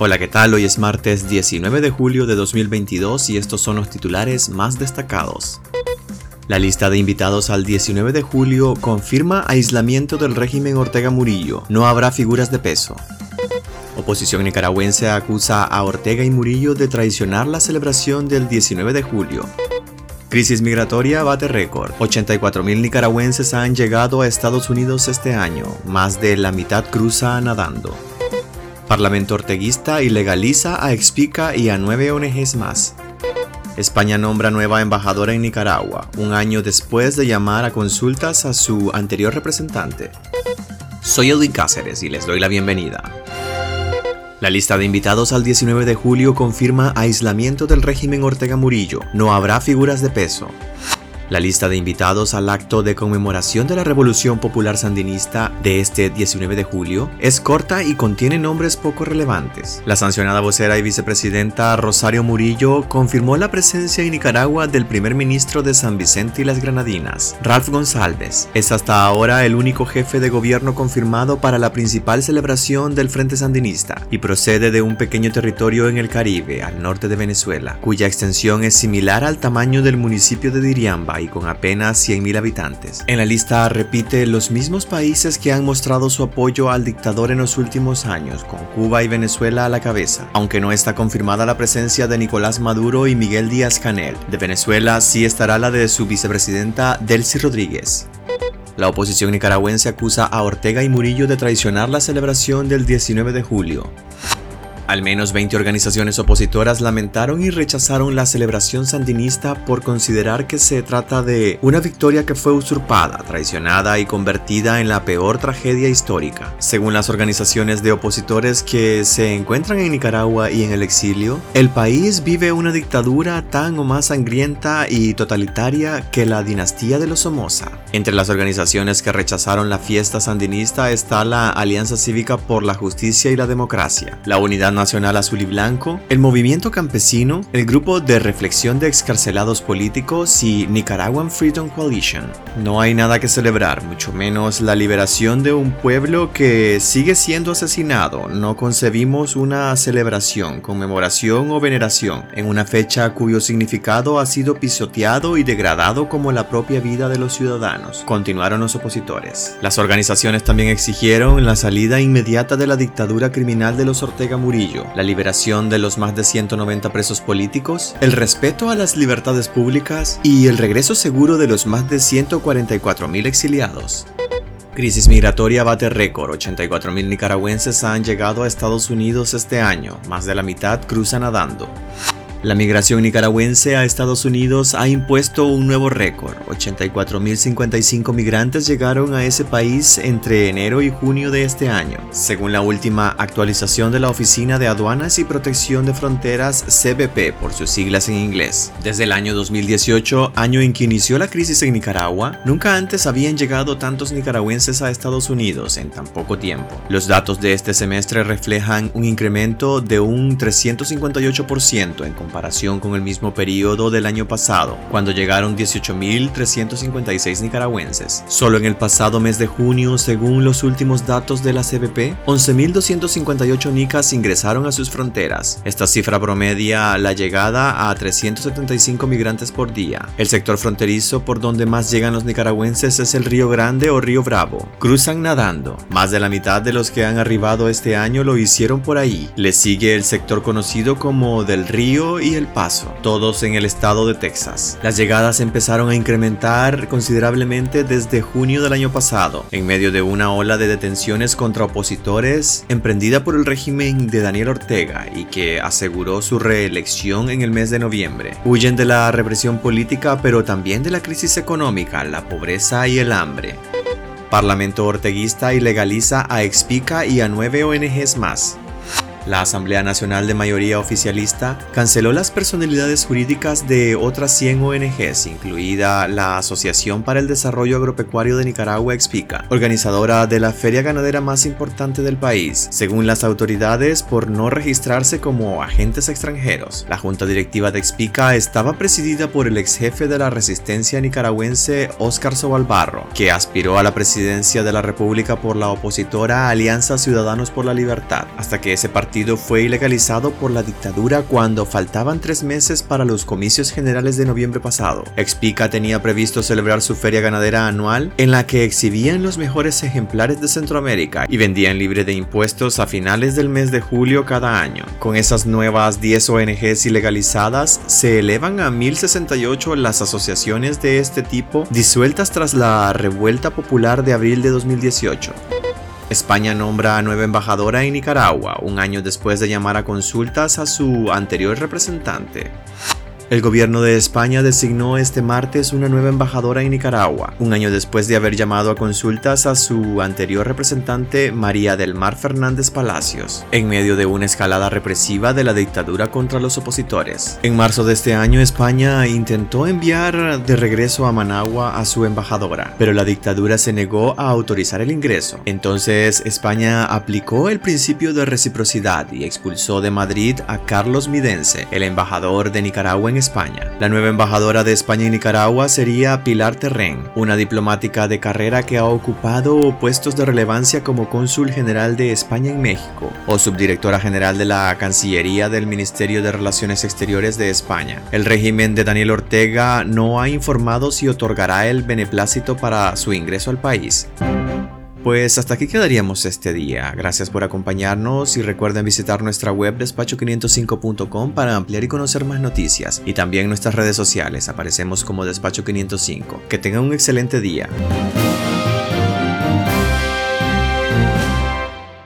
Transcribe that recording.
Hola, ¿qué tal? Hoy es martes 19 de julio de 2022 y estos son los titulares más destacados. La lista de invitados al 19 de julio confirma aislamiento del régimen Ortega Murillo. No habrá figuras de peso. Oposición nicaragüense acusa a Ortega y Murillo de traicionar la celebración del 19 de julio. Crisis migratoria bate récord. 84.000 nicaragüenses han llegado a Estados Unidos este año. Más de la mitad cruza nadando. Parlamento orteguista ilegaliza a Expica y a nueve ONGs más. España nombra nueva embajadora en Nicaragua, un año después de llamar a consultas a su anterior representante. Soy Edwin Cáceres y les doy la bienvenida. La lista de invitados al 19 de julio confirma aislamiento del régimen Ortega Murillo. No habrá figuras de peso. La lista de invitados al acto de conmemoración de la Revolución Popular Sandinista de este 19 de julio es corta y contiene nombres poco relevantes. La sancionada vocera y vicepresidenta Rosario Murillo confirmó la presencia en Nicaragua del primer ministro de San Vicente y las Granadinas, Ralph González. Es hasta ahora el único jefe de gobierno confirmado para la principal celebración del Frente Sandinista y procede de un pequeño territorio en el Caribe, al norte de Venezuela, cuya extensión es similar al tamaño del municipio de Diriamba con apenas 100.000 habitantes. En la lista repite los mismos países que han mostrado su apoyo al dictador en los últimos años, con Cuba y Venezuela a la cabeza, aunque no está confirmada la presencia de Nicolás Maduro y Miguel Díaz Canel. De Venezuela sí estará la de su vicepresidenta Delcy Rodríguez. La oposición nicaragüense acusa a Ortega y Murillo de traicionar la celebración del 19 de julio. Al menos 20 organizaciones opositoras lamentaron y rechazaron la celebración sandinista por considerar que se trata de una victoria que fue usurpada, traicionada y convertida en la peor tragedia histórica. Según las organizaciones de opositores que se encuentran en Nicaragua y en el exilio, el país vive una dictadura tan o más sangrienta y totalitaria que la dinastía de los Somoza. Entre las organizaciones que rechazaron la fiesta sandinista está la Alianza Cívica por la Justicia y la Democracia, la Unidad Nacional Azul y Blanco, el Movimiento Campesino, el Grupo de Reflexión de Excarcelados Políticos y Nicaraguan Freedom Coalition. No hay nada que celebrar, mucho menos la liberación de un pueblo que sigue siendo asesinado. No concebimos una celebración, conmemoración o veneración en una fecha cuyo significado ha sido pisoteado y degradado como la propia vida de los ciudadanos, continuaron los opositores. Las organizaciones también exigieron la salida inmediata de la dictadura criminal de los Ortega Murillo la liberación de los más de 190 presos políticos, el respeto a las libertades públicas y el regreso seguro de los más de 144.000 exiliados. Crisis migratoria bate récord, 84.000 nicaragüenses han llegado a Estados Unidos este año, más de la mitad cruzan nadando. La migración nicaragüense a Estados Unidos ha impuesto un nuevo récord. 84.055 migrantes llegaron a ese país entre enero y junio de este año, según la última actualización de la Oficina de Aduanas y Protección de Fronteras CBP por sus siglas en inglés. Desde el año 2018, año en que inició la crisis en Nicaragua, nunca antes habían llegado tantos nicaragüenses a Estados Unidos en tan poco tiempo. Los datos de este semestre reflejan un incremento de un 358% en comparación con el mismo periodo del año pasado, cuando llegaron 18.356 nicaragüenses. Solo en el pasado mes de junio, según los últimos datos de la CBP, 11.258 nicas ingresaron a sus fronteras. Esta cifra promedia la llegada a 375 migrantes por día. El sector fronterizo por donde más llegan los nicaragüenses es el Río Grande o Río Bravo. Cruzan nadando. Más de la mitad de los que han arribado este año lo hicieron por ahí. Le sigue el sector conocido como del Río y El Paso, todos en el estado de Texas. Las llegadas empezaron a incrementar considerablemente desde junio del año pasado, en medio de una ola de detenciones contra opositores emprendida por el régimen de Daniel Ortega y que aseguró su reelección en el mes de noviembre. Huyen de la represión política pero también de la crisis económica, la pobreza y el hambre. Parlamento orteguista ilegaliza a Expica y a nueve ONGs más. La Asamblea Nacional de Mayoría Oficialista canceló las personalidades jurídicas de otras 100 ONGs, incluida la Asociación para el Desarrollo Agropecuario de Nicaragua Expica, organizadora de la feria ganadera más importante del país, según las autoridades por no registrarse como agentes extranjeros. La junta directiva de Expica estaba presidida por el ex jefe de la resistencia nicaragüense Óscar Sobalbarro, que aspiró a la presidencia de la República por la opositora Alianza Ciudadanos por la Libertad, hasta que ese partido fue ilegalizado por la dictadura cuando faltaban tres meses para los comicios generales de noviembre pasado. Expica tenía previsto celebrar su feria ganadera anual en la que exhibían los mejores ejemplares de Centroamérica y vendían libre de impuestos a finales del mes de julio cada año. Con esas nuevas 10 ONGs ilegalizadas, se elevan a 1068 las asociaciones de este tipo disueltas tras la revuelta popular de abril de 2018. España nombra a nueva embajadora en Nicaragua, un año después de llamar a consultas a su anterior representante. El gobierno de España designó este martes una nueva embajadora en Nicaragua, un año después de haber llamado a consultas a su anterior representante María del Mar Fernández Palacios, en medio de una escalada represiva de la dictadura contra los opositores. En marzo de este año, España intentó enviar de regreso a Managua a su embajadora, pero la dictadura se negó a autorizar el ingreso. Entonces, España aplicó el principio de reciprocidad y expulsó de Madrid a Carlos Midense, el embajador de Nicaragua en España. La nueva embajadora de España en Nicaragua sería Pilar Terren, una diplomática de carrera que ha ocupado puestos de relevancia como cónsul general de España en México o subdirectora general de la Cancillería del Ministerio de Relaciones Exteriores de España. El régimen de Daniel Ortega no ha informado si otorgará el beneplácito para su ingreso al país. Pues hasta aquí quedaríamos este día. Gracias por acompañarnos y recuerden visitar nuestra web despacho505.com para ampliar y conocer más noticias. Y también nuestras redes sociales, aparecemos como Despacho505. Que tengan un excelente día.